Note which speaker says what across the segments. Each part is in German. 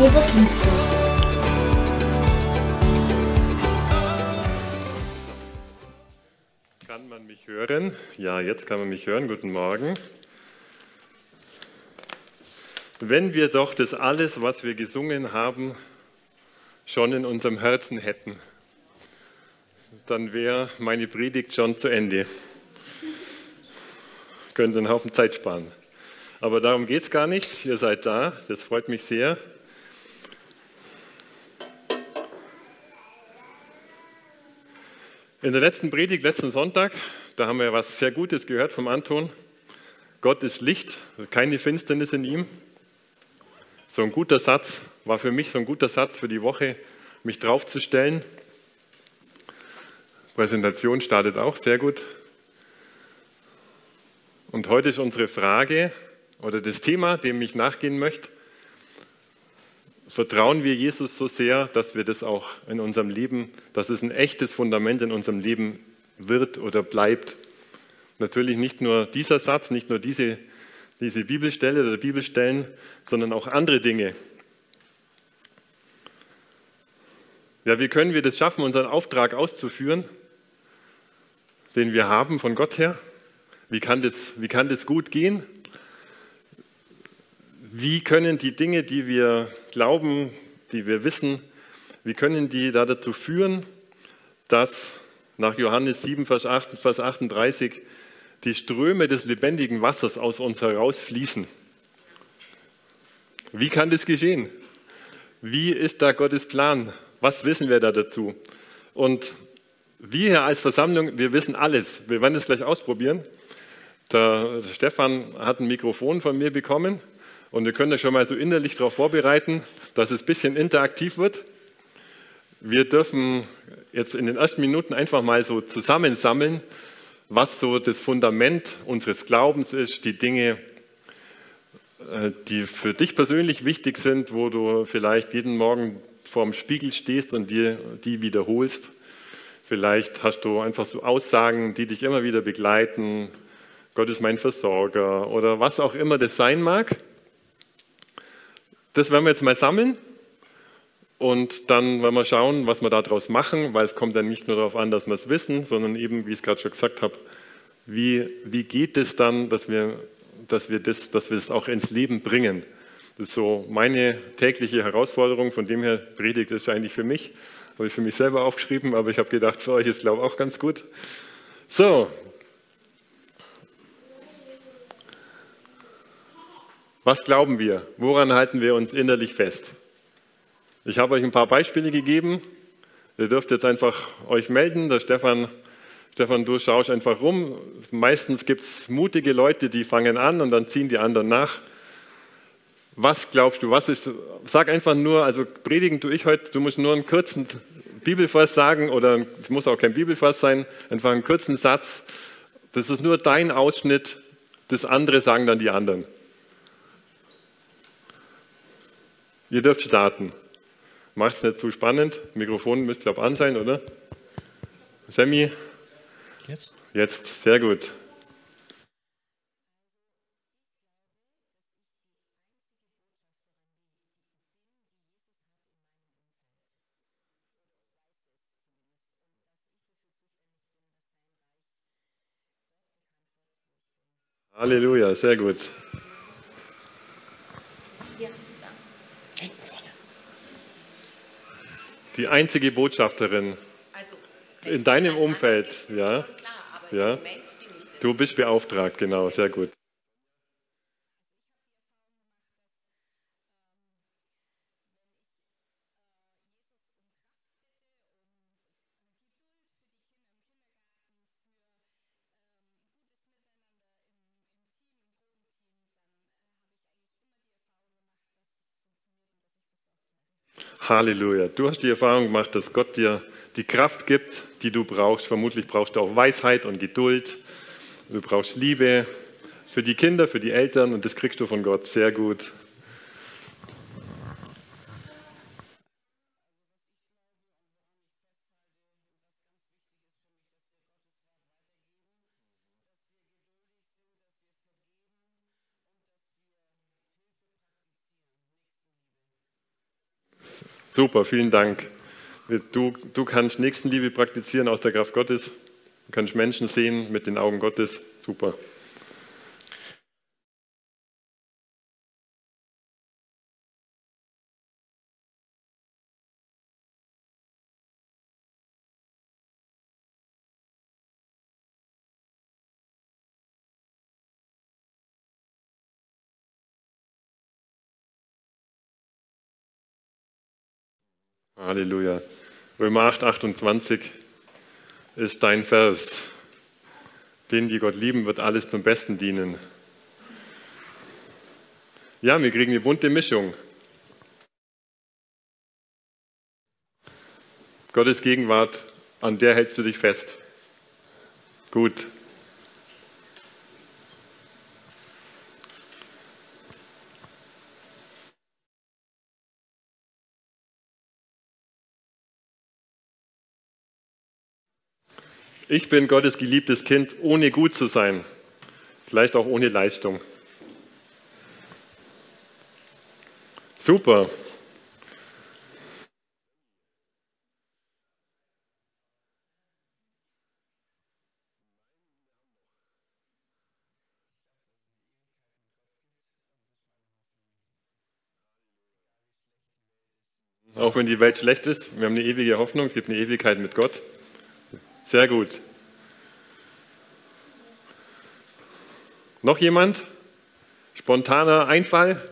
Speaker 1: Jesus liebt dich.
Speaker 2: Kann man mich hören? Ja, jetzt kann man mich hören. Guten Morgen. Wenn wir doch das alles, was wir gesungen haben, schon in unserem Herzen hätten, dann wäre meine Predigt schon zu Ende. Könnte einen Haufen Zeit sparen. Aber darum geht es gar nicht. Ihr seid da. Das freut mich sehr. In der letzten Predigt, letzten Sonntag, da haben wir was sehr Gutes gehört vom Anton. Gott ist Licht, keine Finsternis in ihm. So ein guter Satz, war für mich so ein guter Satz für die Woche, mich draufzustellen. Präsentation startet auch sehr gut. Und heute ist unsere Frage oder das Thema, dem ich nachgehen möchte. Vertrauen wir Jesus so sehr, dass wir das auch in unserem Leben, dass es ein echtes Fundament in unserem Leben wird oder bleibt. Natürlich nicht nur dieser Satz, nicht nur diese, diese Bibelstelle oder Bibelstellen, sondern auch andere Dinge. Ja, wie können wir das schaffen, unseren Auftrag auszuführen, den wir haben von Gott her? Wie kann das, wie kann das gut gehen? Wie können die Dinge, die wir glauben, die wir wissen, wie können die da dazu führen, dass nach Johannes 7, Vers 38 die Ströme des lebendigen Wassers aus uns herausfließen? Wie kann das geschehen? Wie ist da Gottes Plan? Was wissen wir da dazu? Und wir hier als Versammlung, wir wissen alles. Wir werden es gleich ausprobieren. Der Stefan hat ein Mikrofon von mir bekommen und ihr könnt euch schon mal so innerlich darauf vorbereiten, dass es ein bisschen interaktiv wird. Wir dürfen jetzt in den ersten Minuten einfach mal so zusammensammeln, was so das Fundament unseres Glaubens ist, die Dinge, äh, die für dich persönlich wichtig sind, wo du vielleicht jeden Morgen vorm Spiegel stehst und dir die wiederholst. Vielleicht hast du einfach so Aussagen, die dich immer wieder begleiten. Gott ist mein Versorger oder was auch immer das sein mag. Das werden wir jetzt mal sammeln und dann werden wir schauen, was wir daraus machen, weil es kommt dann nicht nur darauf an, dass wir es wissen, sondern eben, wie ich es gerade schon gesagt habe, wie, wie geht es dann, dass wir, dass, wir das, dass wir das auch ins Leben bringen. Das ist so meine tägliche Herausforderung, von dem her Predigt ist eigentlich für mich, habe ich für mich selber aufgeschrieben, aber ich habe gedacht, für euch ist glaube ich auch ganz gut. So, Was glauben wir? Woran halten wir uns innerlich fest? Ich habe euch ein paar Beispiele gegeben. Ihr dürft jetzt einfach euch melden. Der Stefan, Stefan, du schaust einfach rum. Meistens gibt es mutige Leute, die fangen an und dann ziehen die anderen nach. Was glaubst du? Was ist? Sag einfach nur, also predigen tue ich heute. Du musst nur einen kurzen Bibelvers sagen oder es muss auch kein Bibelvers sein. Einfach einen kurzen Satz. Das ist nur dein Ausschnitt. Das andere sagen dann die anderen. Ihr dürft starten. Macht es nicht zu spannend. Mikrofon müsste, glaube ich, an sein, oder? Sammy? Jetzt? Jetzt, sehr gut. Halleluja, sehr gut. Die einzige Botschafterin also, in deinem Umfeld, ja. ja. Du bist beauftragt, genau, sehr gut. Halleluja. Du hast die Erfahrung gemacht, dass Gott dir die Kraft gibt, die du brauchst. Vermutlich brauchst du auch Weisheit und Geduld. Du brauchst Liebe für die Kinder, für die Eltern und das kriegst du von Gott sehr gut. Super, vielen Dank. Du, du kannst Nächstenliebe praktizieren aus der Kraft Gottes. Du kannst Menschen sehen mit den Augen Gottes. Super. Halleluja. Römer 8, 28 ist dein Vers. Denen, die Gott lieben, wird alles zum Besten dienen. Ja, wir kriegen eine bunte Mischung. Gottes Gegenwart, an der hältst du dich fest. Gut. Ich bin Gottes geliebtes Kind, ohne gut zu sein, vielleicht auch ohne Leistung. Super. Auch wenn die Welt schlecht ist, wir haben eine ewige Hoffnung, es gibt eine Ewigkeit mit Gott. Sehr gut. Noch jemand? Spontaner Einfall?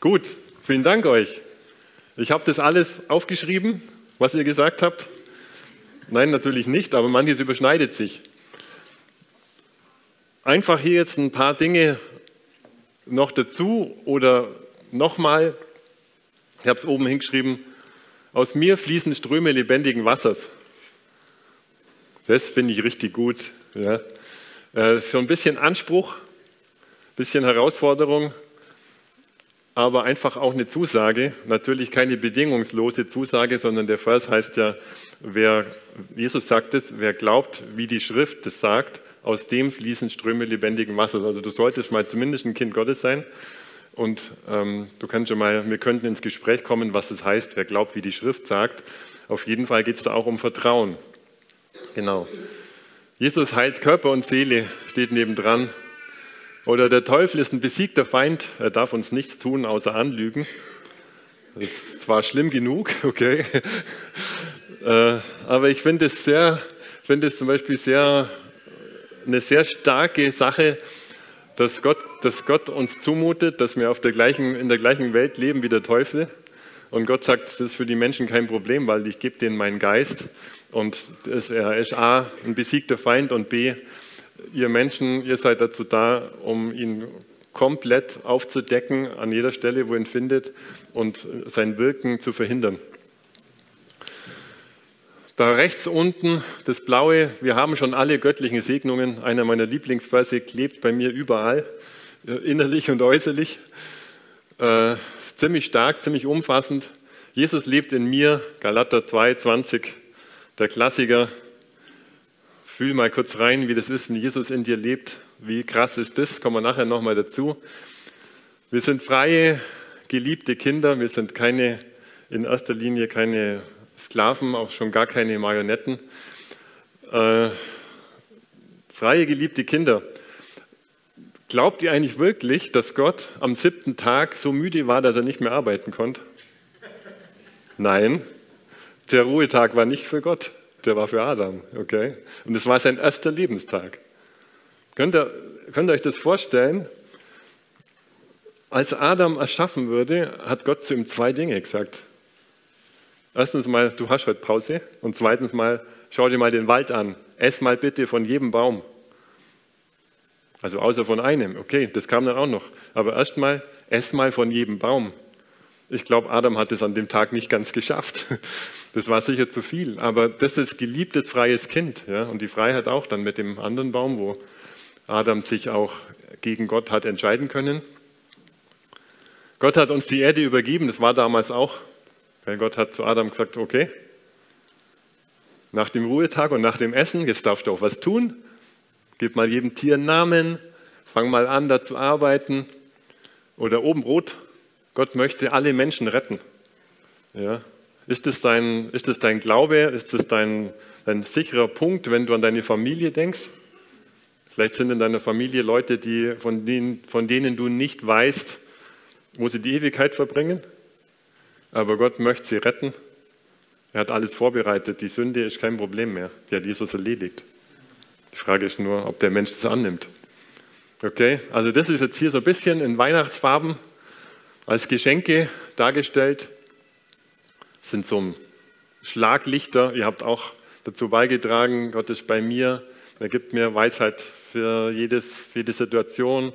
Speaker 2: Gut, vielen Dank euch. Ich habe das alles aufgeschrieben, was ihr gesagt habt. Nein, natürlich nicht, aber manches überschneidet sich. Einfach hier jetzt ein paar Dinge noch dazu oder nochmal. Ich habe es oben hingeschrieben, aus mir fließen Ströme lebendigen Wassers. Das finde ich richtig gut. Ja. Äh, so ein bisschen Anspruch, ein bisschen Herausforderung, aber einfach auch eine Zusage. Natürlich keine bedingungslose Zusage, sondern der Vers heißt ja, wer, Jesus sagt es, wer glaubt, wie die Schrift es sagt, aus dem fließen Ströme lebendigen Wassers. Also du solltest mal zumindest ein Kind Gottes sein und ähm, du kannst schon mal, wir könnten ins Gespräch kommen, was es heißt, wer glaubt, wie die Schrift sagt. Auf jeden Fall geht es da auch um Vertrauen. Genau. Jesus heilt Körper und Seele, steht nebendran. Oder der Teufel ist ein besiegter Feind, er darf uns nichts tun, außer anlügen. Das ist zwar schlimm genug, okay, äh, aber ich finde es sehr, es zum Beispiel sehr, eine sehr starke Sache, dass Gott, dass Gott uns zumutet, dass wir auf der gleichen, in der gleichen Welt leben wie der Teufel. Und Gott sagt, das ist für die Menschen kein Problem, weil ich gebe denen meinen Geist. Und das, er ist A, ein besiegter Feind und B, ihr Menschen, ihr seid dazu da, um ihn komplett aufzudecken an jeder Stelle, wo ihn findet und sein Wirken zu verhindern. Da rechts unten das Blaue, wir haben schon alle göttlichen Segnungen. Einer meiner Lieblingsverse klebt bei mir überall, äh, innerlich und äußerlich. Äh, ziemlich stark, ziemlich umfassend. Jesus lebt in mir, Galater 2, 20, der Klassiker. Fühl mal kurz rein, wie das ist, wenn Jesus in dir lebt. Wie krass ist das? Kommen wir nachher nochmal dazu. Wir sind freie, geliebte Kinder. Wir sind keine, in erster Linie keine Sklaven, auch schon gar keine Marionetten. Äh, freie, geliebte Kinder. Glaubt ihr eigentlich wirklich, dass Gott am siebten Tag so müde war, dass er nicht mehr arbeiten konnte? Nein, der Ruhetag war nicht für Gott, der war für Adam. Okay? Und es war sein erster Lebenstag. Könnt ihr, könnt ihr euch das vorstellen? Als Adam erschaffen wurde, hat Gott zu ihm zwei Dinge gesagt. Erstens mal, du hast heute Pause. Und zweitens mal, schau dir mal den Wald an. Ess mal bitte von jedem Baum. Also außer von einem. Okay, das kam dann auch noch. Aber erst mal, ess mal von jedem Baum. Ich glaube, Adam hat es an dem Tag nicht ganz geschafft. Das war sicher zu viel. Aber das ist geliebtes freies Kind. Ja? Und die Freiheit auch dann mit dem anderen Baum, wo Adam sich auch gegen Gott hat entscheiden können. Gott hat uns die Erde übergeben. Das war damals auch weil Gott hat zu Adam gesagt, okay, nach dem Ruhetag und nach dem Essen, jetzt darfst du auch was tun. Gib mal jedem Tier einen Namen, fang mal an, da zu arbeiten. Oder oben Brot, Gott möchte alle Menschen retten. Ja? Ist das dein, ist das dein Glaube? Ist das dein, dein sicherer Punkt, wenn du an deine Familie denkst? Vielleicht sind in deiner Familie Leute, die, von, denen, von denen du nicht weißt, wo sie die Ewigkeit verbringen. Aber Gott möchte sie retten. Er hat alles vorbereitet. Die Sünde ist kein Problem mehr. Die hat Jesus erledigt. Die Frage ist nur, ob der Mensch das annimmt. Okay, also das ist jetzt hier so ein bisschen in Weihnachtsfarben als Geschenke dargestellt. Das sind so Schlaglichter. Ihr habt auch dazu beigetragen, Gott ist bei mir. Er gibt mir Weisheit für, jedes, für jede Situation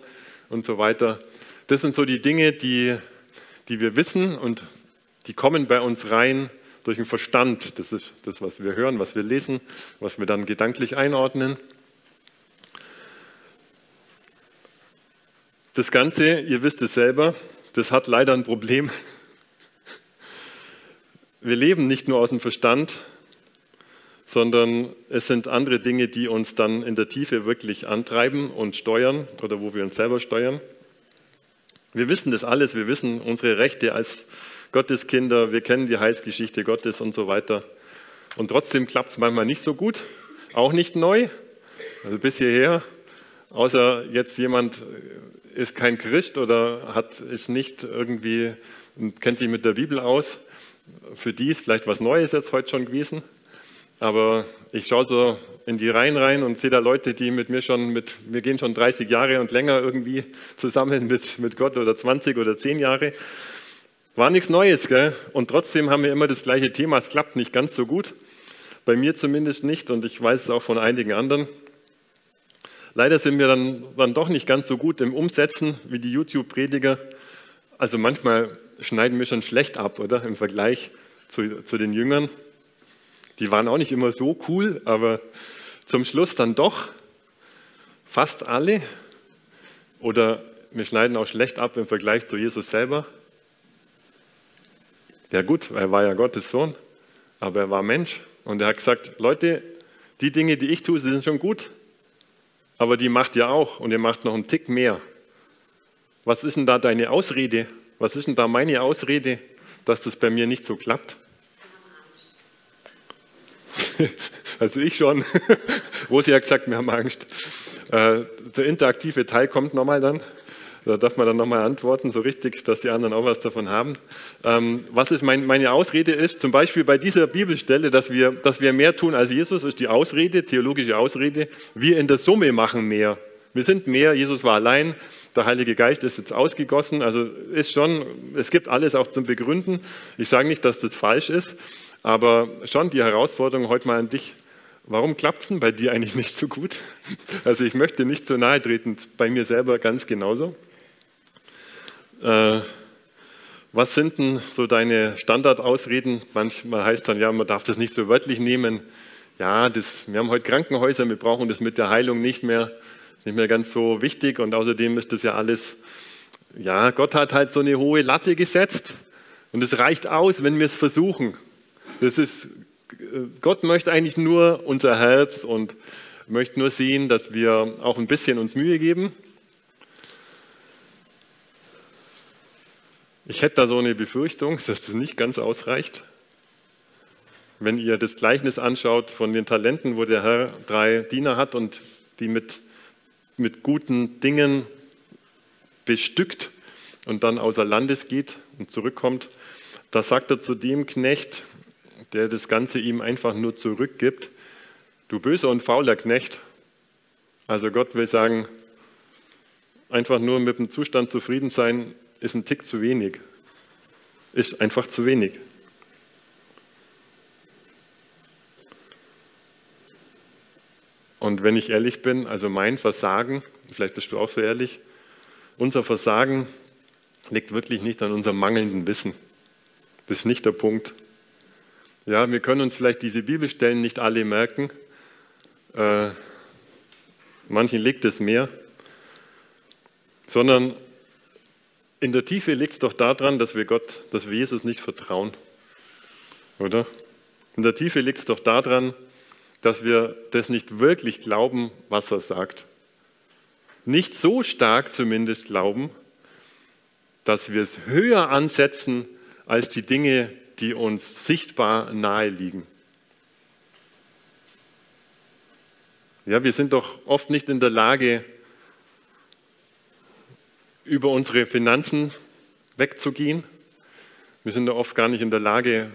Speaker 2: und so weiter. Das sind so die Dinge, die, die wir wissen und die kommen bei uns rein durch den Verstand. Das ist das, was wir hören, was wir lesen, was wir dann gedanklich einordnen. Das Ganze, ihr wisst es selber, das hat leider ein Problem. Wir leben nicht nur aus dem Verstand, sondern es sind andere Dinge, die uns dann in der Tiefe wirklich antreiben und steuern oder wo wir uns selber steuern. Wir wissen das alles, wir wissen unsere Rechte als Gotteskinder, wir kennen die Heilsgeschichte Gottes und so weiter. Und trotzdem klappt es manchmal nicht so gut, auch nicht neu, also bis hierher, außer jetzt jemand ist kein Christ oder hat, ist nicht irgendwie, kennt sich mit der Bibel aus. Für die ist vielleicht was Neues jetzt heute schon gewesen. Aber ich schaue so in die Reihen rein und sehe da Leute, die mit mir schon, mit, wir gehen schon 30 Jahre und länger irgendwie zusammen mit, mit Gott oder 20 oder 10 Jahre. War nichts Neues, gell? Und trotzdem haben wir immer das gleiche Thema. Es klappt nicht ganz so gut. Bei mir zumindest nicht und ich weiß es auch von einigen anderen. Leider sind wir dann, dann doch nicht ganz so gut im Umsetzen wie die YouTube-Prediger. Also manchmal schneiden wir schon schlecht ab, oder? Im Vergleich zu, zu den Jüngern. Die waren auch nicht immer so cool, aber zum Schluss dann doch fast alle. Oder wir schneiden auch schlecht ab im Vergleich zu Jesus selber. Ja gut, er war ja Gottes Sohn, aber er war Mensch. Und er hat gesagt, Leute, die Dinge, die ich tue, sind schon gut, aber die macht ihr auch und ihr macht noch einen Tick mehr. Was ist denn da deine Ausrede? Was ist denn da meine Ausrede, dass das bei mir nicht so klappt? Also ich schon. Rosi hat gesagt, wir haben Angst. Äh, der interaktive Teil kommt nochmal dann. Da darf man dann nochmal antworten, so richtig, dass die anderen auch was davon haben. Ähm, was ist mein, meine Ausrede ist, zum Beispiel bei dieser Bibelstelle, dass wir, dass wir mehr tun als Jesus, ist die Ausrede, theologische Ausrede. Wir in der Summe machen mehr. Wir sind mehr, Jesus war allein, der Heilige Geist ist jetzt ausgegossen. Also ist schon, es gibt alles auch zum Begründen. Ich sage nicht, dass das falsch ist, aber schon die Herausforderung heute mal an dich. Warum klappt es denn bei dir eigentlich nicht so gut? Also ich möchte nicht so nahe treten, bei mir selber ganz genauso. Äh, was sind denn so deine Standardausreden? Manchmal heißt dann, ja, man darf das nicht so wörtlich nehmen. Ja, das, wir haben heute Krankenhäuser, wir brauchen das mit der Heilung nicht mehr, nicht mehr ganz so wichtig und außerdem ist das ja alles, ja, Gott hat halt so eine hohe Latte gesetzt und es reicht aus, wenn wir es versuchen. Das ist, Gott möchte eigentlich nur unser Herz und möchte nur sehen, dass wir auch ein bisschen uns Mühe geben. Ich hätte da so eine Befürchtung, dass das nicht ganz ausreicht. Wenn ihr das Gleichnis anschaut von den Talenten, wo der Herr drei Diener hat und die mit, mit guten Dingen bestückt und dann außer Landes geht und zurückkommt, da sagt er zu dem Knecht, der das Ganze ihm einfach nur zurückgibt. Du böser und fauler Knecht. Also Gott will sagen, einfach nur mit dem Zustand zufrieden sein, ist ein Tick zu wenig. Ist einfach zu wenig. Und wenn ich ehrlich bin, also mein Versagen, vielleicht bist du auch so ehrlich, unser Versagen liegt wirklich nicht an unserem mangelnden Wissen. Das ist nicht der Punkt. Ja, wir können uns vielleicht diese Bibelstellen nicht alle merken. Äh, manchen liegt es mehr. Sondern in der Tiefe liegt es doch daran, dass wir Gott, dass wir Jesus nicht vertrauen. Oder? In der Tiefe liegt es doch daran, dass wir das nicht wirklich glauben, was er sagt. Nicht so stark zumindest glauben, dass wir es höher ansetzen als die Dinge, die uns sichtbar nahe liegen. Ja, wir sind doch oft nicht in der Lage, über unsere Finanzen wegzugehen. Wir sind doch oft gar nicht in der Lage,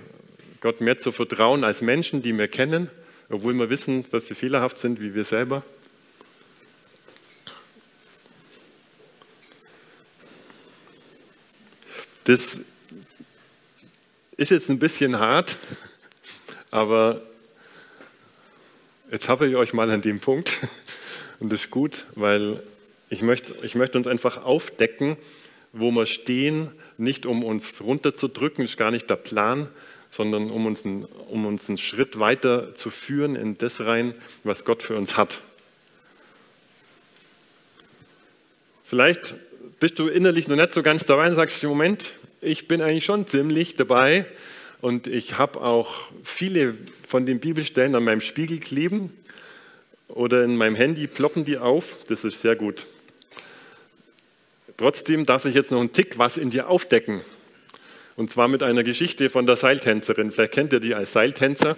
Speaker 2: Gott mehr zu vertrauen als Menschen, die wir kennen, obwohl wir wissen, dass sie fehlerhaft sind wie wir selber. Das ist jetzt ein bisschen hart, aber Jetzt habe ich euch mal an dem Punkt und das ist gut, weil ich möchte, ich möchte uns einfach aufdecken, wo wir stehen, nicht um uns runterzudrücken, ist gar nicht der Plan, sondern um uns, einen, um uns einen Schritt weiter zu führen in das rein, was Gott für uns hat. Vielleicht bist du innerlich noch nicht so ganz dabei und sagst, Moment, ich bin eigentlich schon ziemlich dabei und ich habe auch viele von den Bibelstellen an meinem Spiegel kleben oder in meinem Handy ploppen die auf. Das ist sehr gut. Trotzdem darf ich jetzt noch einen Tick was in dir aufdecken. Und zwar mit einer Geschichte von der Seiltänzerin. Vielleicht kennt ihr die als Seiltänzer,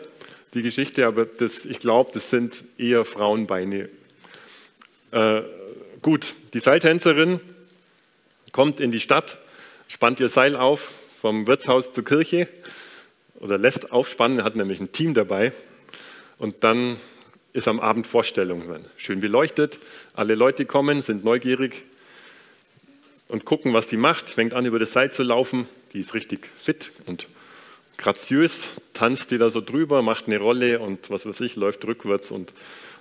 Speaker 2: die Geschichte, aber das, ich glaube, das sind eher Frauenbeine. Äh, gut, die Seiltänzerin kommt in die Stadt, spannt ihr Seil auf vom Wirtshaus zur Kirche oder lässt aufspannen, hat nämlich ein Team dabei. Und dann ist am Abend Vorstellung. Schön beleuchtet, alle Leute kommen, sind neugierig und gucken, was die macht. Fängt an, über das Seil zu laufen. Die ist richtig fit und graziös, tanzt die da so drüber, macht eine Rolle und was weiß ich, läuft rückwärts und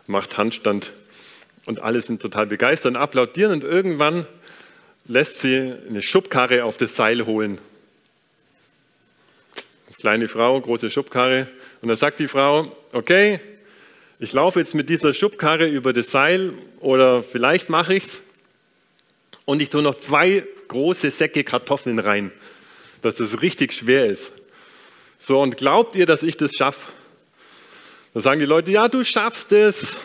Speaker 2: macht Handstand. Und alle sind total begeistert und applaudieren. Und irgendwann lässt sie eine Schubkarre auf das Seil holen kleine Frau, große Schubkarre. Und da sagt die Frau, okay, ich laufe jetzt mit dieser Schubkarre über das Seil oder vielleicht mache ich es und ich tue noch zwei große Säcke Kartoffeln rein, dass es richtig schwer ist. So, und glaubt ihr, dass ich das schaffe? Da sagen die Leute, ja, du schaffst es.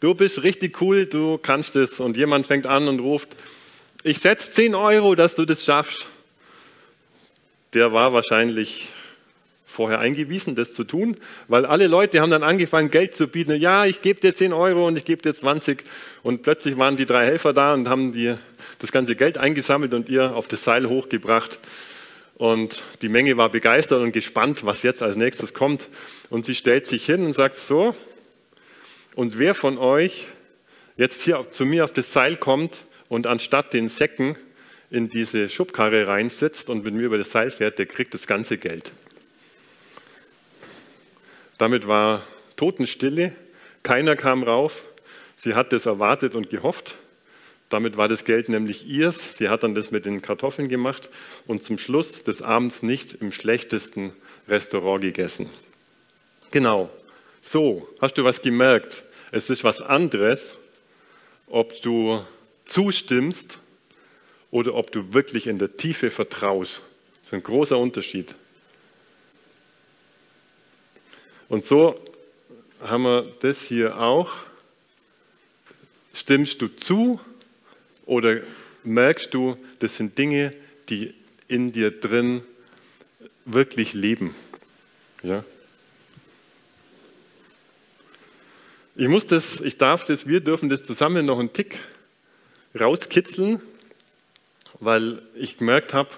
Speaker 2: Du bist richtig cool, du kannst es. Und jemand fängt an und ruft, ich setze 10 Euro, dass du das schaffst. Der war wahrscheinlich vorher eingewiesen, das zu tun, weil alle Leute haben dann angefangen, Geld zu bieten. Ja, ich gebe dir 10 Euro und ich gebe dir 20. Und plötzlich waren die drei Helfer da und haben die, das ganze Geld eingesammelt und ihr auf das Seil hochgebracht. Und die Menge war begeistert und gespannt, was jetzt als nächstes kommt. Und sie stellt sich hin und sagt so, und wer von euch jetzt hier zu mir auf das Seil kommt und anstatt den Säcken in diese Schubkarre reinsitzt und mit mir über das Seil fährt, der kriegt das ganze Geld. Damit war Totenstille, keiner kam rauf. Sie hat das erwartet und gehofft. Damit war das Geld nämlich ihrs. Sie hat dann das mit den Kartoffeln gemacht und zum Schluss des Abends nicht im schlechtesten Restaurant gegessen. Genau, so, hast du was gemerkt? Es ist was anderes, ob du zustimmst oder ob du wirklich in der Tiefe vertraust. Das ist ein großer Unterschied. Und so haben wir das hier auch. Stimmst du zu oder merkst du, das sind Dinge, die in dir drin wirklich leben? Ja? Ich muss das, ich darf das, wir dürfen das zusammen noch einen Tick rauskitzeln, weil ich gemerkt habe,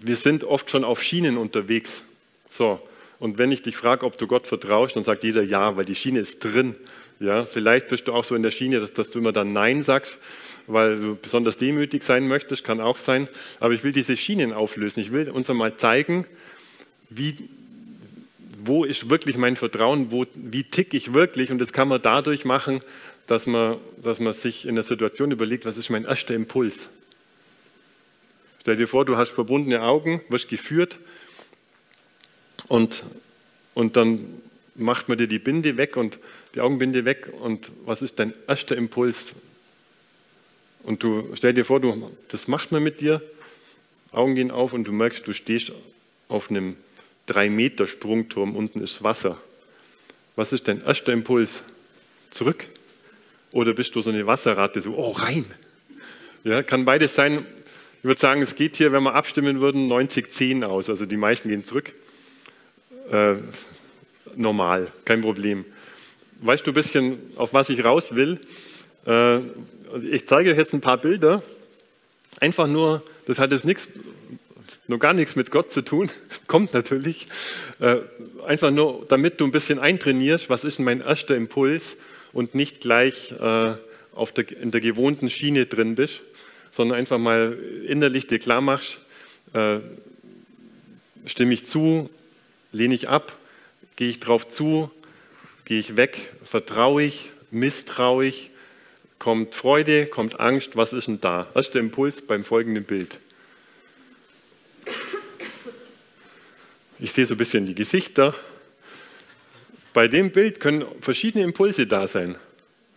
Speaker 2: wir sind oft schon auf Schienen unterwegs. So, und wenn ich dich frage, ob du Gott vertraust, dann sagt jeder ja, weil die Schiene ist drin. Ja, vielleicht bist du auch so in der Schiene, dass, dass du immer dann Nein sagst, weil du besonders demütig sein möchtest, kann auch sein. Aber ich will diese Schienen auflösen. Ich will uns einmal zeigen, wie, wo ist wirklich mein Vertrauen, wo, wie tick ich wirklich. Und das kann man dadurch machen, dass man, dass man sich in der Situation überlegt, was ist mein erster Impuls. Stell dir vor, du hast verbundene Augen, wirst geführt und, und dann macht man dir die Binde weg und die Augenbinde weg und was ist dein erster Impuls? Und du stell dir vor, du, das macht man mit dir, Augen gehen auf und du merkst, du stehst auf einem 3 Meter Sprungturm, unten ist Wasser. Was ist dein erster Impuls? Zurück? Oder bist du so eine Wasserratte, so, oh rein? Ja, kann beides sein. Ich würde sagen, es geht hier, wenn wir abstimmen würden, 90-10 aus. Also die meisten gehen zurück. Äh, normal, kein Problem. Weißt du ein bisschen, auf was ich raus will? Äh, ich zeige euch jetzt ein paar Bilder. Einfach nur, das hat jetzt nichts, nur gar nichts mit Gott zu tun, kommt natürlich. Äh, einfach nur, damit du ein bisschen eintrainierst, was ist mein erster Impuls und nicht gleich äh, auf der, in der gewohnten Schiene drin bist, sondern einfach mal innerlich dir klar machst, äh, stimme ich zu, lehne ich ab, gehe ich drauf zu, gehe ich weg, vertraue ich, misstrauisch, kommt Freude, kommt Angst, was ist denn da? Erster Impuls beim folgenden Bild. Ich sehe so ein bisschen die Gesichter. Bei dem Bild können verschiedene Impulse da sein.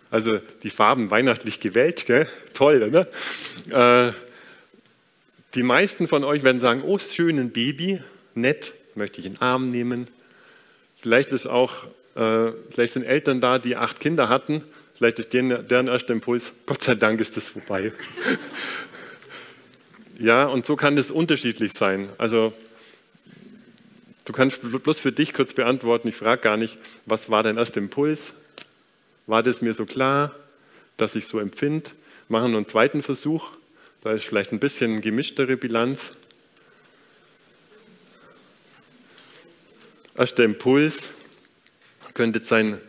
Speaker 2: Also die Farben weihnachtlich gewählt, gell? toll, ne? Äh, die meisten von euch werden sagen, oh, schön ein Baby, nett, möchte ich in den Arm nehmen. Vielleicht ist auch, äh, vielleicht sind Eltern da, die acht Kinder hatten Vielleicht ist deren, deren erster Impuls, Gott sei Dank ist das vorbei. ja, und so kann das unterschiedlich sein. Also du kannst bloß für dich kurz beantworten, ich frage gar nicht, was war dein erster Impuls? War das mir so klar, dass ich so empfinde? Machen wir einen zweiten Versuch. Da ist vielleicht ein bisschen gemischtere Bilanz. Erster Impuls könnte sein,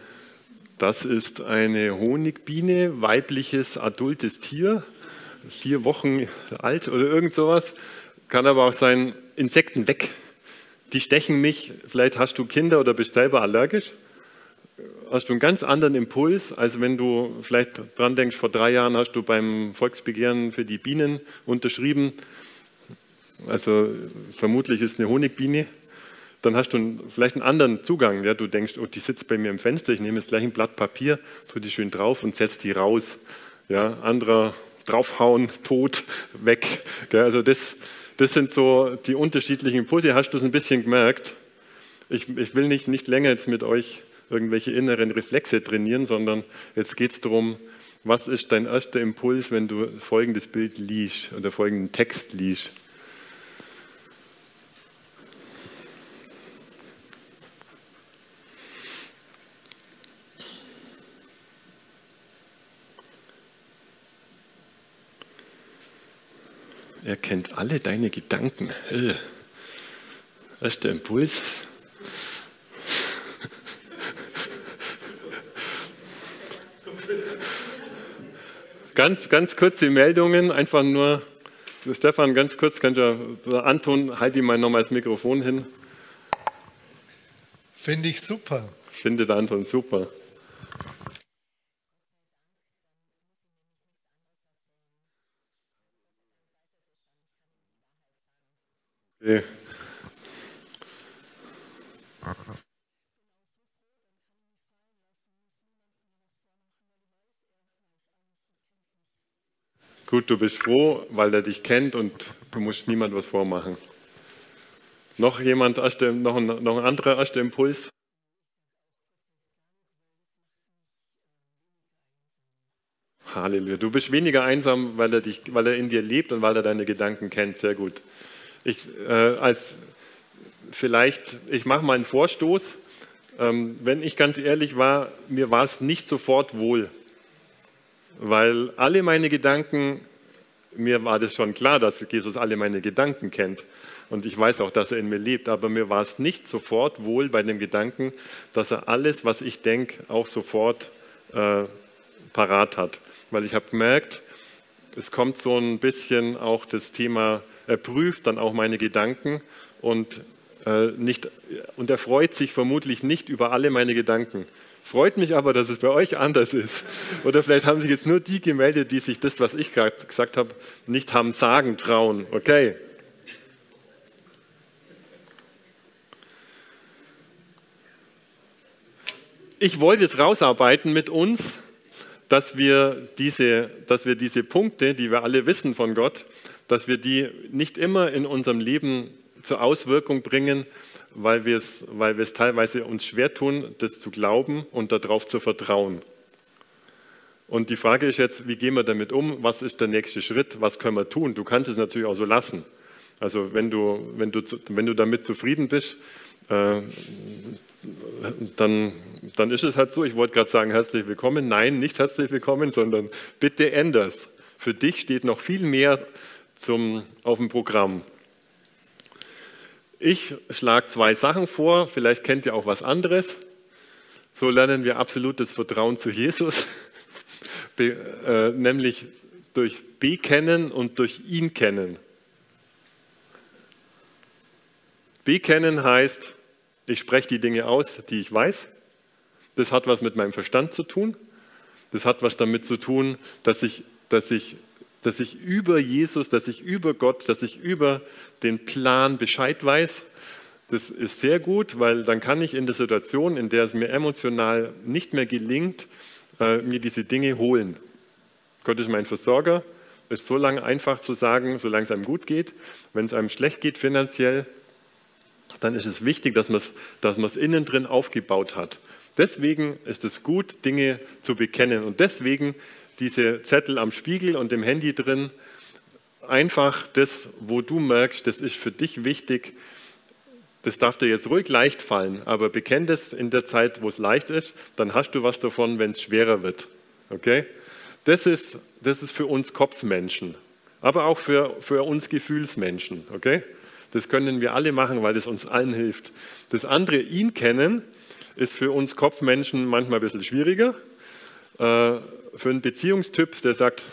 Speaker 2: das ist eine Honigbiene, weibliches, adultes Tier, vier Wochen alt oder irgend sowas. Kann aber auch sein, Insekten weg. Die stechen mich. Vielleicht hast du Kinder oder bist selber allergisch. Hast du einen ganz anderen Impuls, als wenn du vielleicht dran denkst, vor drei Jahren hast du beim Volksbegehren für die Bienen unterschrieben. Also vermutlich ist eine Honigbiene dann hast du vielleicht einen anderen Zugang. Ja? Du denkst, oh, die sitzt bei mir im Fenster, ich nehme jetzt gleich ein Blatt Papier, tue die schön drauf und setze die raus. Ja? Anderer draufhauen, tot, weg. Ja? Also das, das sind so die unterschiedlichen Impulse. Hast du es ein bisschen gemerkt? Ich, ich will nicht, nicht länger jetzt mit euch irgendwelche inneren Reflexe trainieren, sondern jetzt geht es darum, was ist dein erster Impuls, wenn du folgendes Bild liest oder folgenden Text liest? Er kennt alle deine Gedanken. Äh. Erster Impuls. Ganz, ganz kurze Meldungen, einfach nur, Stefan, ganz kurz, kannst du, Anton, halt ihm mal nochmal das Mikrofon hin.
Speaker 1: Finde ich super.
Speaker 2: Finde Anton super. Okay. Gut, du bist froh, weil er dich kennt und du musst niemand was vormachen. Noch jemand, erste, noch, ein, noch ein anderer erster Impuls? Halleluja. Du bist weniger einsam, weil er, dich, weil er in dir lebt und weil er deine Gedanken kennt. Sehr gut. Ich, äh, als vielleicht, ich mache mal einen Vorstoß. Ähm, wenn ich ganz ehrlich war, mir war es nicht sofort wohl, weil alle meine Gedanken, mir war das schon klar, dass Jesus alle meine Gedanken kennt. Und ich weiß auch, dass er in mir lebt, aber mir war es nicht sofort wohl bei dem Gedanken, dass er alles, was ich denke, auch sofort äh, parat hat. Weil ich habe gemerkt, es kommt so ein bisschen auch das Thema er prüft dann auch meine Gedanken und, äh, nicht, und er freut sich vermutlich nicht über alle meine Gedanken. Freut mich aber, dass es bei euch anders ist. Oder vielleicht haben sich jetzt nur die gemeldet, die sich das, was ich gerade gesagt habe, nicht haben sagen trauen. Okay. Ich wollte es rausarbeiten mit uns, dass wir, diese, dass wir diese Punkte, die wir alle wissen von Gott, dass wir die nicht immer in unserem Leben zur Auswirkung bringen, weil wir es, weil teilweise uns schwer tun, das zu glauben und darauf zu vertrauen. Und die Frage ist jetzt, wie gehen wir damit um? Was ist der nächste Schritt? Was können wir tun? Du kannst es natürlich auch so lassen. Also wenn du, wenn du, wenn du damit zufrieden bist, äh, dann, dann ist es halt so. Ich wollte gerade sagen, herzlich willkommen. Nein, nicht herzlich willkommen, sondern bitte änders. Für dich steht noch viel mehr zum, auf dem Programm. Ich schlage zwei Sachen vor, vielleicht kennt ihr auch was anderes. So lernen wir absolutes Vertrauen zu Jesus, Be, äh, nämlich durch Bekennen und durch ihn kennen. Bekennen heißt, ich spreche die Dinge aus, die ich weiß. Das hat was mit meinem Verstand zu tun. Das hat was damit zu tun, dass ich, dass ich dass ich über Jesus, dass ich über Gott, dass ich über den Plan Bescheid weiß. Das ist sehr gut, weil dann kann ich in der Situation, in der es mir emotional nicht mehr gelingt, äh, mir diese Dinge holen. Gott ist mein Versorger. Ist so lange einfach zu sagen, solange es einem gut geht. Wenn es einem schlecht geht finanziell, dann ist es wichtig, dass man es dass innen drin aufgebaut hat. Deswegen ist es gut, Dinge zu bekennen. Und deswegen diese Zettel am Spiegel und im Handy drin. Einfach das, wo du merkst, das ist für dich wichtig, das darf dir jetzt ruhig leicht fallen, aber bekenn das in der Zeit, wo es leicht ist, dann hast du was davon, wenn es schwerer wird. Okay? Das ist, das ist für uns Kopfmenschen, aber auch für, für uns Gefühlsmenschen. Okay? Das können wir alle machen, weil das uns allen hilft. Das andere, ihn kennen, ist für uns Kopfmenschen manchmal ein bisschen schwieriger. Äh, für einen Beziehungstyp, der sagt,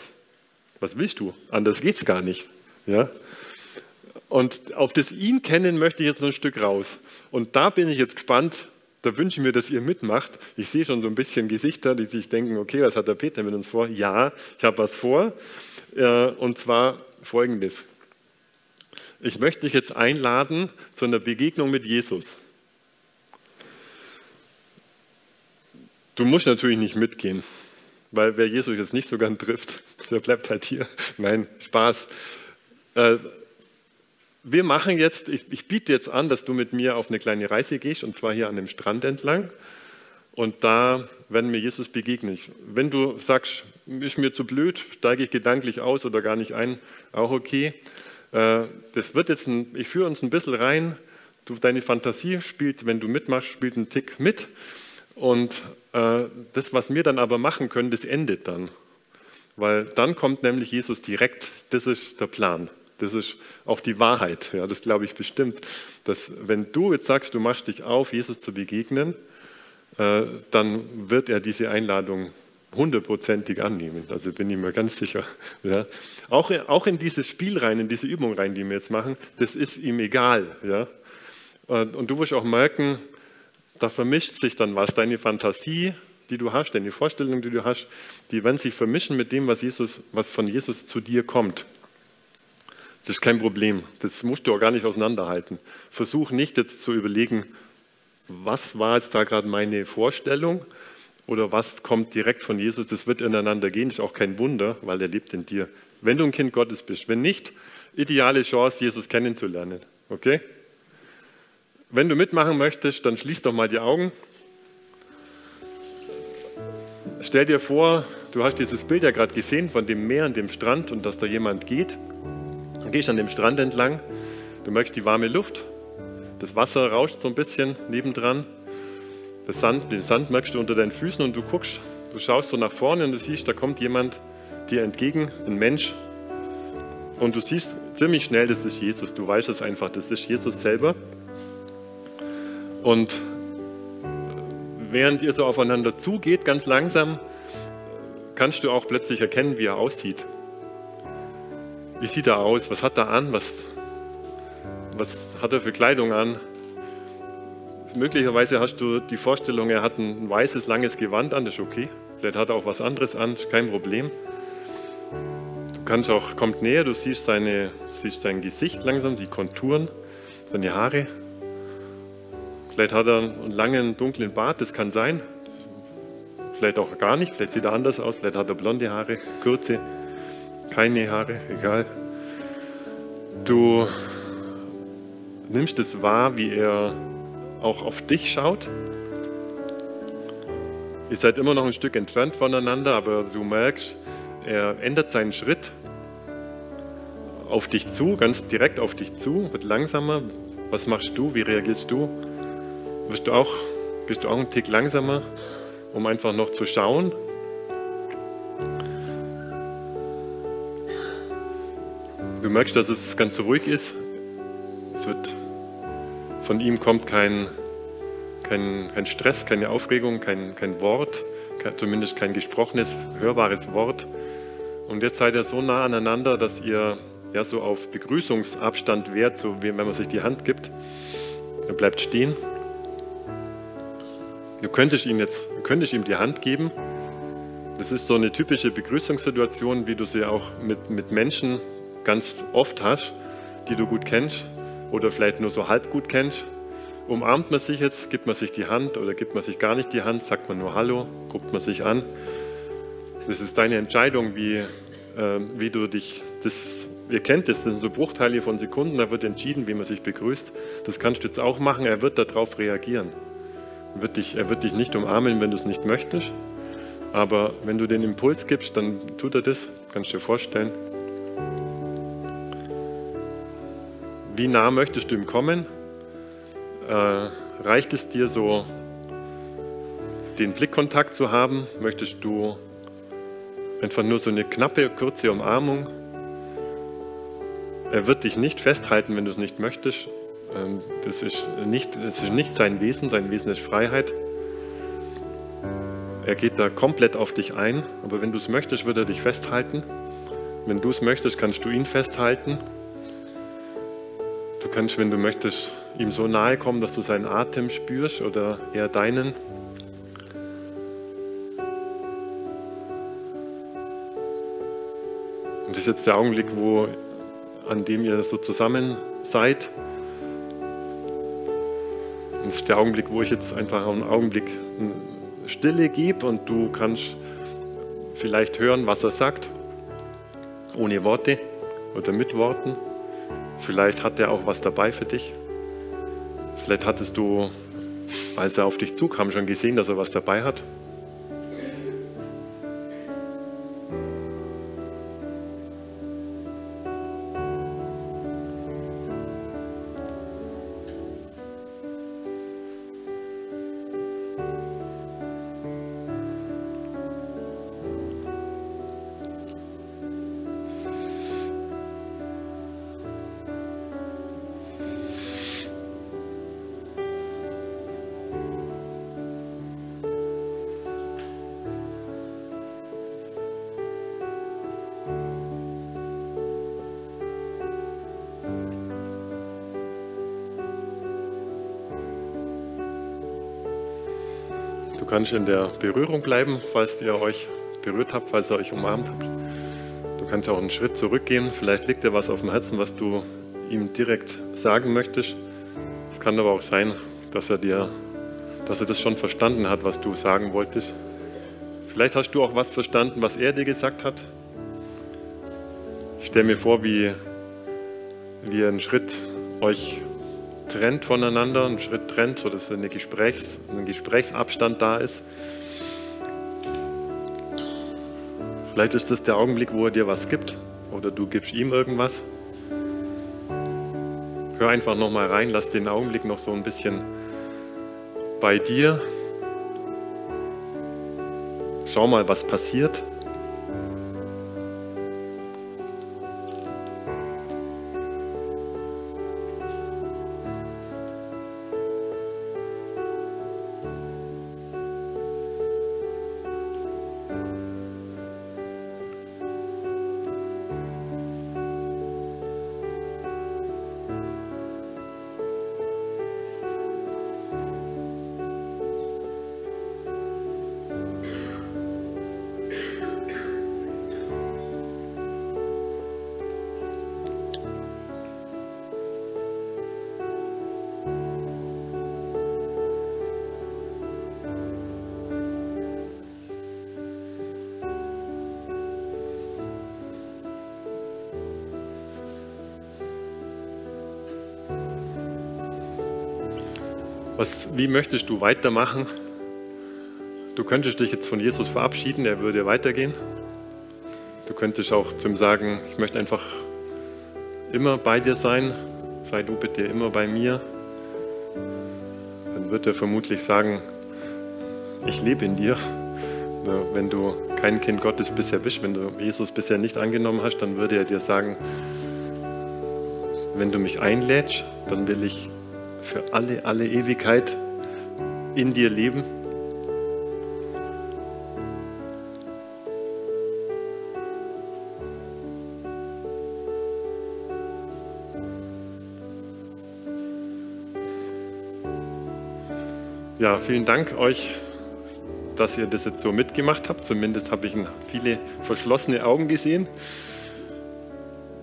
Speaker 2: was willst du? Anders geht es gar nicht. Ja? Und auf das ihn kennen möchte ich jetzt noch ein Stück raus. Und da bin ich jetzt gespannt, da wünsche ich mir, dass ihr mitmacht. Ich sehe schon so ein bisschen Gesichter, die sich denken, okay, was hat der Peter mit uns vor? Ja, ich habe was vor. Äh, und zwar folgendes. Ich möchte dich jetzt einladen zu einer Begegnung mit Jesus. Du musst natürlich nicht mitgehen. Weil wer Jesus jetzt nicht so gern trifft, der bleibt halt hier. Nein, Spaß. Äh, wir machen jetzt, ich, biete jetzt an, dass du mit mir auf eine kleine Reise gehst, und zwar hier an dem Strand entlang. Und da werden mir Jesus begegnen. Wenn du sagst, ist mir zu blöd, steige ich gedanklich aus oder gar nicht ein, auch okay. Äh, das wird jetzt, ein, ich führe uns ein bisschen rein. Du, deine Fantasie spielt, wenn du mitmachst, spielt einen Tick mit. Und äh, das, was wir dann aber machen können, das endet dann. Weil dann kommt nämlich Jesus direkt, das ist der Plan. Das ist auch die Wahrheit. Ja, das glaube ich bestimmt. Dass wenn du jetzt sagst, du machst dich auf, Jesus zu begegnen, äh, dann wird er diese Einladung hundertprozentig annehmen. Also bin ich mir ganz sicher. Ja. Auch, auch in dieses Spiel rein, in diese Übung rein, die wir jetzt machen, das ist ihm egal. Ja. Und du wirst auch merken, da vermischt sich dann was. Deine Fantasie, die du hast, deine Vorstellung, die du hast, die werden sich vermischen mit dem, was, Jesus, was von Jesus zu dir kommt. Das ist kein Problem. Das musst du auch gar nicht auseinanderhalten. Versuch nicht jetzt zu überlegen, was war jetzt da gerade meine Vorstellung oder was kommt direkt von Jesus. Das wird ineinander gehen. Ist auch kein Wunder, weil er lebt in dir. Wenn du ein Kind Gottes bist. Wenn nicht, ideale Chance, Jesus kennenzulernen. Okay? Wenn du mitmachen möchtest, dann schließ doch mal die Augen. Stell dir vor, du hast dieses Bild ja gerade gesehen von dem Meer und dem Strand und dass da jemand geht. Du gehst an dem Strand entlang, du merkst die warme Luft, das Wasser rauscht so ein bisschen nebendran, Sand, den Sand merkst du unter deinen Füßen und du guckst, du schaust so nach vorne und du siehst, da kommt jemand dir entgegen, ein Mensch. Und du siehst ziemlich schnell, das ist Jesus. Du weißt es einfach, das ist Jesus selber. Und während ihr so aufeinander zugeht, ganz langsam, kannst du auch plötzlich erkennen, wie er aussieht. Wie sieht er aus? Was hat er an? Was, was hat er für Kleidung an? Möglicherweise hast du die Vorstellung, er hat ein weißes, langes Gewand an, das ist okay. Vielleicht hat er auch was anderes an, ist kein Problem. Du kannst auch, kommt näher, du siehst, seine, siehst sein Gesicht langsam, die Konturen, seine Haare. Vielleicht hat er einen langen, dunklen Bart, das kann sein. Vielleicht auch gar nicht, vielleicht sieht er anders aus, vielleicht hat er blonde Haare, kurze, keine Haare, egal. Du nimmst es wahr, wie er auch auf dich schaut. Ihr seid immer noch ein Stück entfernt voneinander, aber du merkst, er ändert seinen Schritt auf dich zu, ganz direkt auf dich zu, wird langsamer. Was machst du? Wie reagierst du? Wirst du auch, gehst du auch einen Tick langsamer, um einfach noch zu schauen? Du merkst, dass es ganz ruhig ist. Es wird, von ihm kommt kein, kein, kein Stress, keine Aufregung, kein, kein Wort, zumindest kein gesprochenes, hörbares Wort. Und jetzt seid ihr so nah aneinander, dass ihr ja, so auf Begrüßungsabstand wärt, so wie wenn man sich die Hand gibt. Er bleibt stehen. Du könntest ihm jetzt könntest ihm die Hand geben. Das ist so eine typische Begrüßungssituation, wie du sie auch mit, mit Menschen ganz oft hast, die du gut kennst oder vielleicht nur so halb gut kennst. Umarmt man sich jetzt, gibt man sich die Hand oder gibt man sich gar nicht die Hand, sagt man nur Hallo, guckt man sich an. Das ist deine Entscheidung, wie, äh, wie du dich, das Ihr kennt es, das sind so Bruchteile von Sekunden, da wird entschieden, wie man sich begrüßt. Das kannst du jetzt auch machen, er wird darauf reagieren. Er wird dich, er wird dich nicht umarmen, wenn du es nicht möchtest, aber wenn du den Impuls gibst, dann tut er das, kannst du dir vorstellen. Wie nah möchtest du ihm kommen? Äh, reicht es dir so, den Blickkontakt zu haben? Möchtest du einfach nur so eine knappe, kurze Umarmung? Er wird dich nicht festhalten, wenn du es nicht möchtest. Ähm, das ist nicht, das ist nicht sein Wesen, sein Wesen ist Freiheit. Er geht da komplett auf dich ein, aber wenn du es möchtest, wird er dich festhalten. Wenn du es möchtest, kannst du ihn festhalten. Du kannst, wenn du möchtest, ihm so nahe kommen, dass du seinen Atem spürst oder er deinen. Und das ist jetzt der Augenblick, wo an dem ihr so zusammen seid. Das ist der Augenblick, wo ich jetzt einfach einen Augenblick Stille gebe und du kannst vielleicht hören, was er sagt, ohne Worte oder mit Worten. Vielleicht hat er auch was dabei für dich. Vielleicht hattest du, als er auf dich zukam, schon gesehen, dass er was dabei hat. Kannst in der Berührung bleiben, falls ihr euch berührt habt, falls ihr euch umarmt habt. Du kannst auch einen Schritt zurückgehen. Vielleicht liegt dir was auf dem Herzen, was du ihm direkt sagen möchtest. Es kann aber auch sein, dass er dir, dass er das schon verstanden hat, was du sagen wolltest. Vielleicht hast du auch was verstanden, was er dir gesagt hat. Ich stelle mir vor, wie, wie ihr einen Schritt euch trennt voneinander, einen Schritt trennt, sodass eine Gesprächs-, ein Gesprächsabstand da ist. Vielleicht ist das der Augenblick, wo er dir was gibt oder du gibst ihm irgendwas. Hör einfach nochmal rein, lass den Augenblick noch so ein bisschen bei dir. Schau mal, was passiert. Was, wie möchtest du weitermachen? du könntest dich jetzt von Jesus verabschieden, er würde weitergehen. Du könntest auch zu ihm sagen, ich möchte einfach immer bei dir sein, sei du bitte immer bei mir. Dann wird er vermutlich sagen, ich lebe in dir. Wenn du kein Kind Gottes bisher bist, wenn du Jesus bisher nicht angenommen hast, dann würde er dir sagen, wenn du mich einlädst, dann will ich für alle, alle Ewigkeit in dir leben. Ja, vielen Dank euch, dass ihr das jetzt so mitgemacht habt. Zumindest habe ich viele verschlossene Augen gesehen.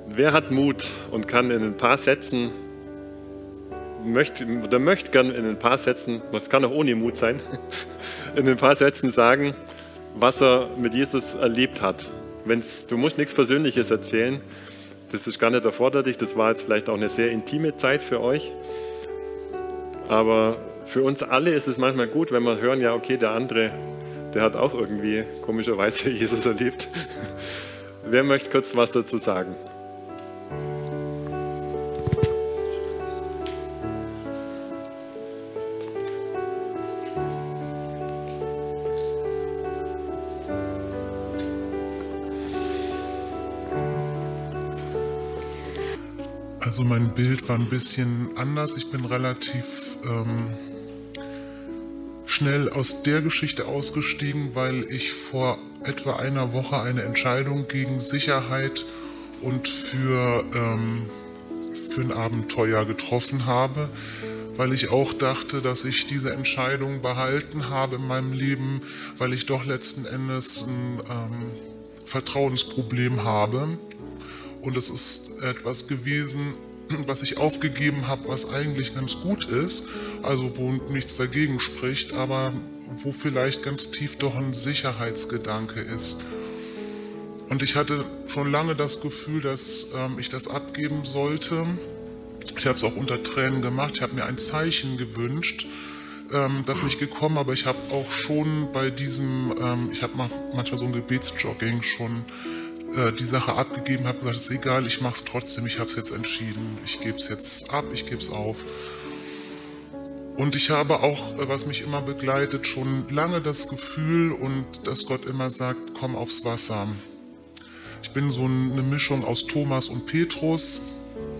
Speaker 2: Wer hat Mut und kann in ein paar Sätzen, möchte, oder möchte gern in ein paar Sätzen, das kann auch ohne Mut sein, in ein paar Sätzen sagen, was er mit Jesus erlebt hat. Wenn's, du musst nichts Persönliches erzählen, das ist gar nicht erforderlich, das war jetzt vielleicht auch eine sehr intime Zeit für euch. Aber für uns alle ist es manchmal gut, wenn wir hören, ja, okay, der andere, der hat auch irgendwie komischerweise Jesus erlebt. Wer möchte kurz was dazu sagen?
Speaker 1: Also mein Bild war ein bisschen anders. Ich bin relativ ähm, schnell aus der Geschichte ausgestiegen, weil ich vor etwa einer Woche eine Entscheidung gegen Sicherheit und für, ähm, für ein Abenteuer getroffen habe, weil ich auch dachte, dass ich diese Entscheidung behalten habe in meinem Leben, weil ich doch letzten Endes ein ähm, Vertrauensproblem habe. Und es ist etwas gewesen, was ich aufgegeben habe, was eigentlich ganz gut ist, also wo nichts dagegen spricht, aber wo vielleicht ganz tief doch ein Sicherheitsgedanke ist. Und ich hatte schon lange das Gefühl, dass ähm, ich das abgeben sollte. Ich habe es auch unter Tränen gemacht. Ich habe mir ein Zeichen gewünscht, ähm, das nicht gekommen, aber ich habe auch schon bei diesem, ähm, ich habe manchmal so ein Gebetsjogging schon äh, die Sache abgegeben, habe gesagt, es ist egal, ich mache es trotzdem, ich habe es jetzt entschieden, ich gebe es jetzt ab, ich gebe es auf. Und ich habe auch, äh, was mich immer begleitet, schon lange das Gefühl und dass Gott immer sagt, komm aufs Wasser. Ich bin so eine Mischung aus Thomas und Petrus.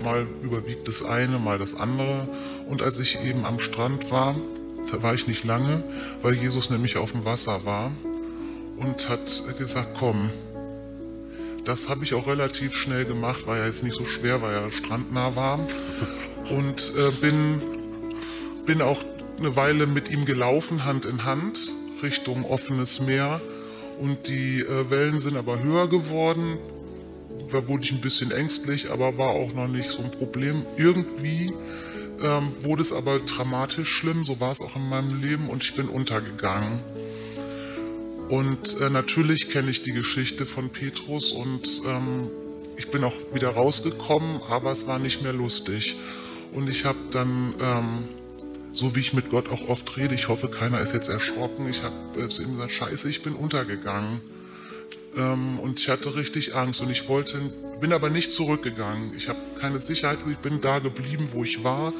Speaker 1: Mal überwiegt das eine, mal das andere. Und als ich eben am Strand war, da war ich nicht lange, weil Jesus nämlich auf dem Wasser war und hat gesagt, komm, das habe ich auch relativ schnell gemacht, war ja jetzt nicht so schwer, weil ja strandnah war. Und äh, bin, bin auch eine Weile mit ihm gelaufen, Hand in Hand, Richtung offenes Meer. Und die äh, Wellen sind aber höher geworden. Da wurde ich ein bisschen ängstlich, aber war auch noch nicht so ein Problem. Irgendwie ähm, wurde es aber dramatisch schlimm, so war es auch in meinem Leben und ich bin untergegangen. Und äh, natürlich kenne ich die Geschichte von Petrus und ähm, ich bin auch wieder rausgekommen, aber es war nicht mehr lustig. Und ich habe dann, ähm, so wie ich mit Gott auch oft rede, ich hoffe, keiner ist jetzt erschrocken, ich habe zu ihm gesagt, scheiße, ich bin untergegangen. Ähm, und ich hatte richtig Angst und ich wollte, bin aber nicht zurückgegangen. Ich habe keine Sicherheit, ich bin da geblieben, wo ich war.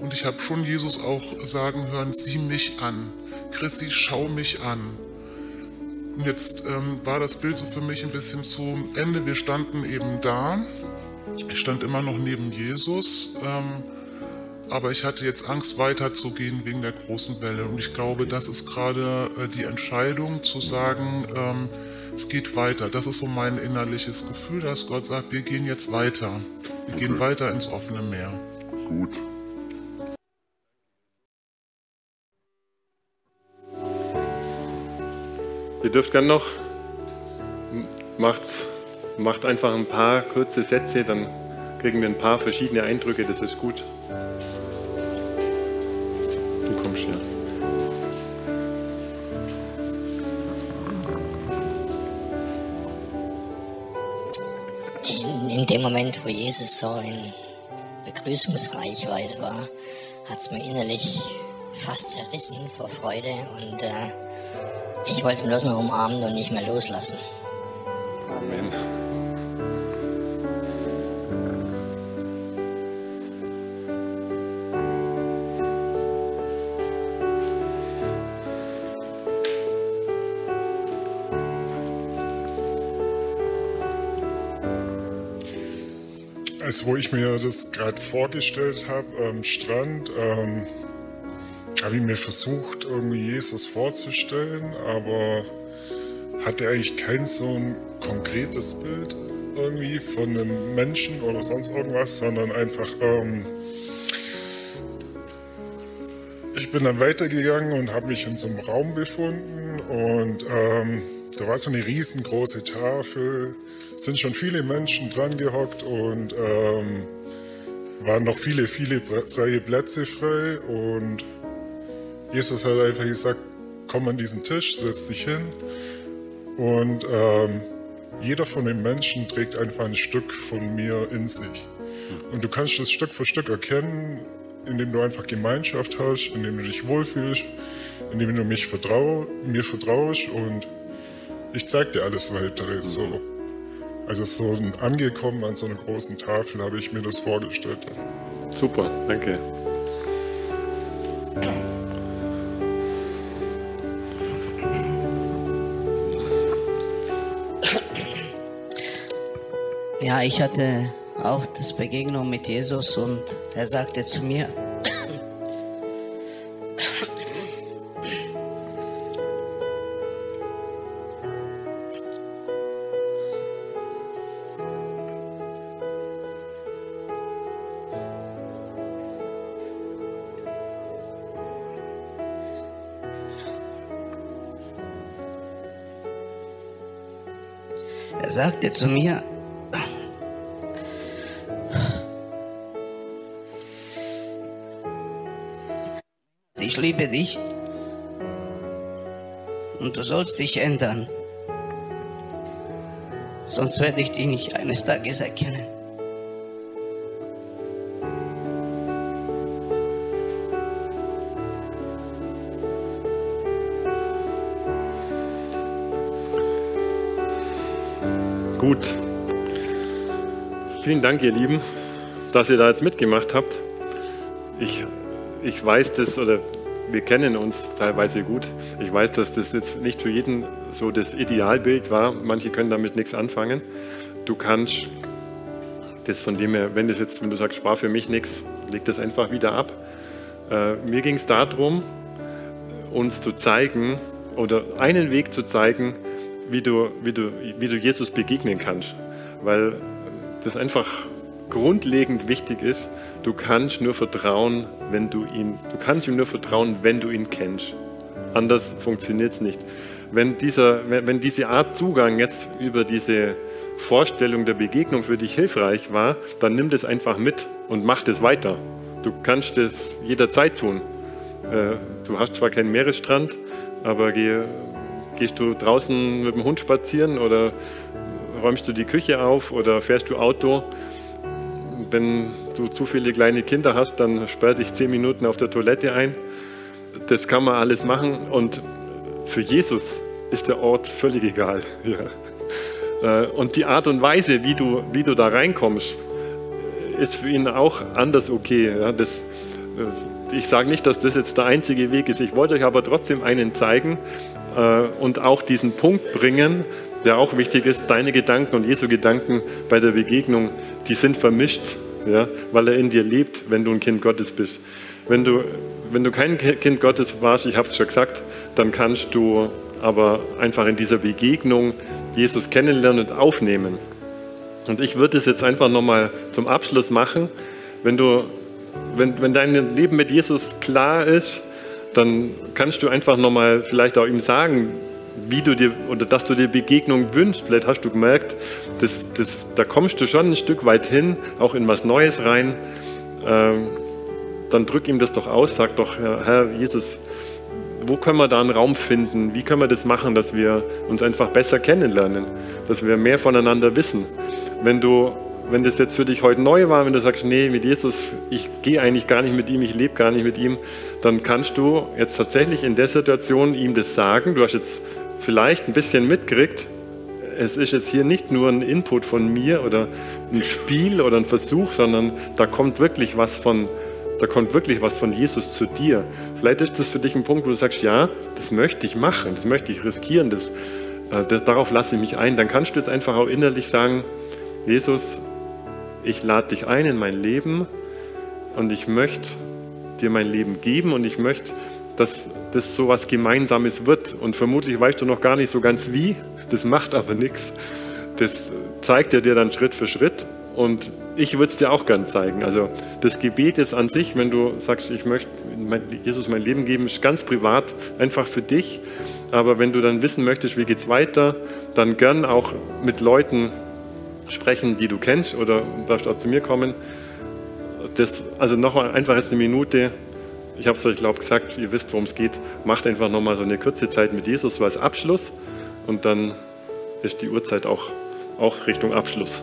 Speaker 1: Und ich habe schon Jesus auch sagen hören, sieh mich an. Christi, schau mich an. Und jetzt ähm, war das Bild so für mich ein bisschen zu Ende. Wir standen eben da. Ich stand immer noch neben Jesus. Ähm, aber ich hatte jetzt Angst, weiterzugehen wegen der großen Welle. Und ich glaube, das ist gerade äh, die Entscheidung zu sagen, ähm, es geht weiter. Das ist so mein innerliches Gefühl, dass Gott sagt, wir gehen jetzt weiter. Wir okay. gehen weiter ins offene Meer. Gut.
Speaker 2: Ihr dürft gerne noch, macht's, macht einfach ein paar kurze Sätze, dann kriegen wir ein paar verschiedene Eindrücke, das ist gut. Du kommst hier.
Speaker 3: In, in dem Moment, wo Jesus so in Begrüßungsreichweite war, hat es mir innerlich fast zerrissen vor Freude und äh, Ich wollte bloß noch umarmen und nicht mehr loslassen.
Speaker 2: Amen.
Speaker 4: Also wo ich mir das gerade vorgestellt habe am Strand, ähm, habe ich mir versucht, irgendwie Jesus vorzustellen, aber hatte eigentlich kein so ein konkretes Bild irgendwie von einem Menschen oder sonst irgendwas, sondern einfach, ähm, ich bin dann weitergegangen und habe mich in so einem Raum befunden und ähm, da war so eine riesengroße Tafel, sind schon viele Menschen dran gehockt und ähm, waren noch viele, viele freie Plätze frei und Jesus hat einfach gesagt, komm an diesen Tisch, setz dich hin und ähm, jeder von den Menschen trägt einfach ein Stück von mir in sich. Und du kannst das Stück für Stück erkennen, indem du einfach Gemeinschaft hast, indem du dich wohlfühlst, indem du mich vertrau, mir vertraust und ich zeig dir alles weitere. So. Also so angekommen an so einer großen Tafel habe ich mir das vorgestellt.
Speaker 2: Super, danke.
Speaker 5: Ja, ich hatte auch das Begegnung mit Jesus und er sagte zu mir, er sagte zu mir, ich liebe dich und du sollst dich ändern, sonst werde ich dich nicht eines Tages erkennen.
Speaker 2: Gut. Vielen Dank, ihr Lieben, dass ihr da jetzt mitgemacht habt. Ich, ich weiß das, oder wir kennen uns teilweise gut. Ich weiß, dass das jetzt nicht für jeden so das Idealbild war. Manche können damit nichts anfangen. Du kannst das von dem her, wenn das jetzt, wenn du sagst, war für mich nichts, leg das einfach wieder ab. Äh, mir ging es darum, uns zu zeigen oder einen Weg zu zeigen, wie du, wie du, wie du Jesus begegnen kannst. Weil das einfach grundlegend wichtig ist, du kannst nur vertrauen, wenn du ihn, du kannst ihm nur vertrauen, wenn du ihn kennst. Anders funktioniert es nicht. Wenn, dieser, wenn diese Art Zugang jetzt über diese Vorstellung der Begegnung für dich hilfreich war, dann nimm das einfach mit und mach das weiter. Du kannst das jederzeit tun. Äh, du hast zwar keinen Meeresstrand, aber geh Gehst du draußen mit dem Hund spazieren oder räumst du die Küche auf oder fährst du Auto? Wenn du zu viele kleine Kinder hast, dann sperr dich zehn Minuten auf der Toilette ein. Das kann man alles machen und für Jesus ist der Ort völlig egal. Ja. Äh, und die Art und Weise, wie du, wie du da reinkommst, ist für ihn auch anders okay. Ja. Das, äh, ich sage nicht, dass das jetzt der einzige Weg ist. Ich wollte euch aber trotzdem einen zeigen, äh, und auch diesen Punkt bringen, der auch wichtig ist, deine Gedanken und Jesu Gedanken bei der Begegnung, die sind vermischt, ja, weil er in dir lebt, wenn du ein Kind Gottes bist. Wenn du, wenn du kein Kind Gottes warst, ich habe es schon gesagt, dann kannst du aber einfach in dieser Begegnung Jesus kennenlernen und aufnehmen. Und ich würde es jetzt einfach nochmal zum Abschluss machen. Wenn, du, wenn, wenn dein Leben mit Jesus klar ist, dann kannst du einfach nochmal vielleicht auch ihm sagen, wie du dir oder dass du dir Begegnung wünschst. Vielleicht hast du gemerkt, das, das, da kommst du schon ein Stück weit hin, auch in was Neues rein. Ähm, dann drück ihm das doch aus, sag doch, Herr Jesus, wo können wir da einen Raum finden? Wie können wir das machen, dass wir uns einfach besser kennenlernen, dass wir mehr voneinander wissen? Wenn du, wenn das jetzt für dich heute neu war, wenn du sagst, nee, mit Jesus, ich gehe eigentlich gar nicht mit ihm, ich lebe gar nicht mit ihm, dann kannst du jetzt tatsächlich in der Situation ihm das sagen. Du hast jetzt vielleicht ein bisschen mitgekriegt, es ist jetzt hier nicht nur ein Input von mir oder ein Spiel oder ein Versuch, sondern da kommt wirklich was von, da kommt wirklich was von Jesus zu dir. Vielleicht ist das für dich ein Punkt, wo du sagst, ja, das möchte ich machen, das möchte ich riskieren, das, äh, das, darauf lasse ich mich ein. Dann kannst du jetzt einfach auch innerlich sagen, Jesus, ich lade dich ein in mein Leben und ich möchte dir mein Leben geben und ich möchte, dass das so was Gemeinsames wird. Und vermutlich weißt du noch gar nicht so ganz wie, das macht aber nichts. Das zeigt er dir dann Schritt für Schritt und ich würde es dir auch gern zeigen. Also das Gebet ist an sich, wenn du sagst, ich möchte Jesus mein Leben geben, ist ganz privat, einfach für dich. Aber wenn du dann wissen möchtest, wie geht es weiter, dann gern auch mit Leuten sprechen, die du kennst oder darfst auch zu mir kommen. Das, also noch einfach jetzt eine Minute. Ich habe es euch, glaube gesagt, ihr wisst, worum es geht. Macht einfach nochmal so eine kurze Zeit mit Jesus als Abschluss und dann ist die Uhrzeit auch, auch Richtung Abschluss.